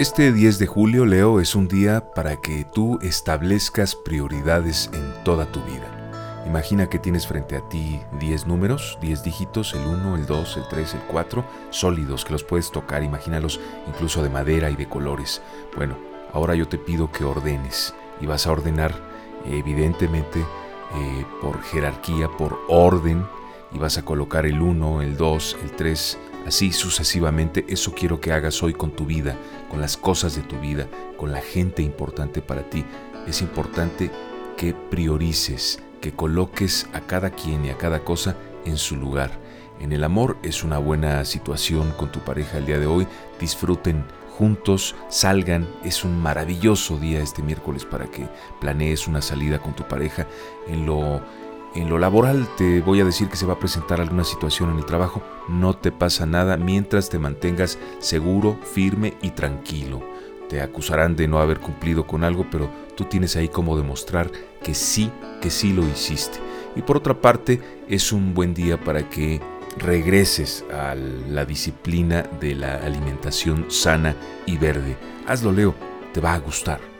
Este 10 de julio, Leo, es un día para que tú establezcas prioridades en toda tu vida. Imagina que tienes frente a ti 10 números, 10 dígitos, el 1, el 2, el 3, el 4, sólidos que los puedes tocar, imagínalos incluso de madera y de colores. Bueno, ahora yo te pido que ordenes y vas a ordenar evidentemente eh, por jerarquía, por orden, y vas a colocar el 1, el 2, el 3, así sucesivamente. Eso quiero que hagas hoy con tu vida, con las cosas de tu vida, con la gente importante para ti. Es importante que priorices, que coloques a cada quien y a cada cosa en su lugar. En el amor es una buena situación con tu pareja el día de hoy. Disfruten juntos, salgan. Es un maravilloso día este miércoles para que planees una salida con tu pareja. En lo en lo laboral te voy a decir que se va a presentar alguna situación en el trabajo, no te pasa nada mientras te mantengas seguro, firme y tranquilo. Te acusarán de no haber cumplido con algo, pero tú tienes ahí como demostrar que sí, que sí lo hiciste. Y por otra parte, es un buen día para que regreses a la disciplina de la alimentación sana y verde. Hazlo, Leo, te va a gustar.